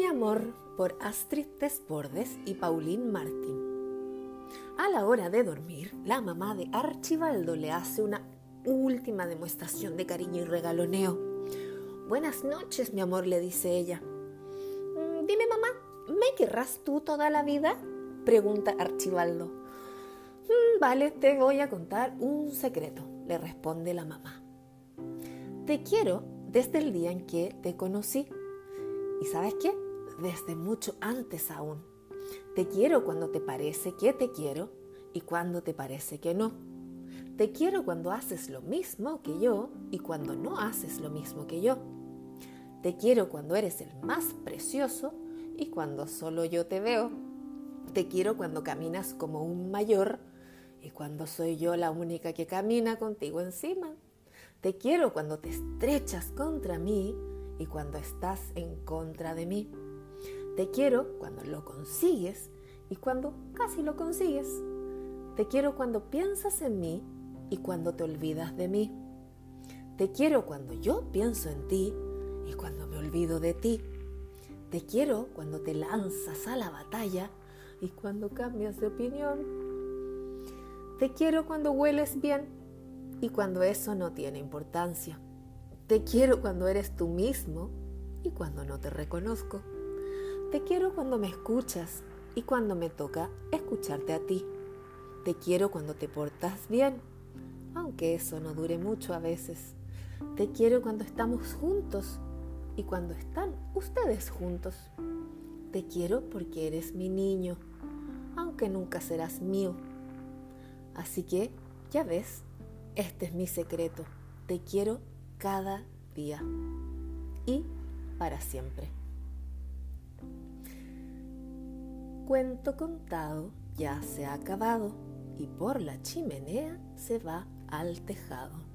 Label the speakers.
Speaker 1: Mi amor por Astrid Desbordes y Pauline Martin. A la hora de dormir, la mamá de Archibaldo le hace una última demostración de cariño y regaloneo. Buenas noches, mi amor, le dice ella. Mm, dime, mamá, ¿me querrás tú toda la vida? pregunta Archibaldo. Mm, vale, te voy a contar un secreto, le responde la mamá. Te quiero desde el día en que te conocí. ¿Y sabes qué? Desde mucho antes aún. Te quiero cuando te parece que te quiero y cuando te parece que no. Te quiero cuando haces lo mismo que yo y cuando no haces lo mismo que yo. Te quiero cuando eres el más precioso y cuando solo yo te veo. Te quiero cuando caminas como un mayor y cuando soy yo la única que camina contigo encima. Te quiero cuando te estrechas contra mí y cuando estás en contra de mí. Te quiero cuando lo consigues y cuando casi lo consigues. Te quiero cuando piensas en mí y cuando te olvidas de mí. Te quiero cuando yo pienso en ti y cuando me olvido de ti. Te quiero cuando te lanzas a la batalla y cuando cambias de opinión. Te quiero cuando hueles bien y cuando eso no tiene importancia. Te quiero cuando eres tú mismo y cuando no te reconozco. Te quiero cuando me escuchas y cuando me toca escucharte a ti. Te quiero cuando te portas bien, aunque eso no dure mucho a veces. Te quiero cuando estamos juntos y cuando están ustedes juntos. Te quiero porque eres mi niño, aunque nunca serás mío. Así que, ya ves, este es mi secreto. Te quiero cada día y para siempre. Cuento contado ya se ha acabado y por la chimenea se va al tejado.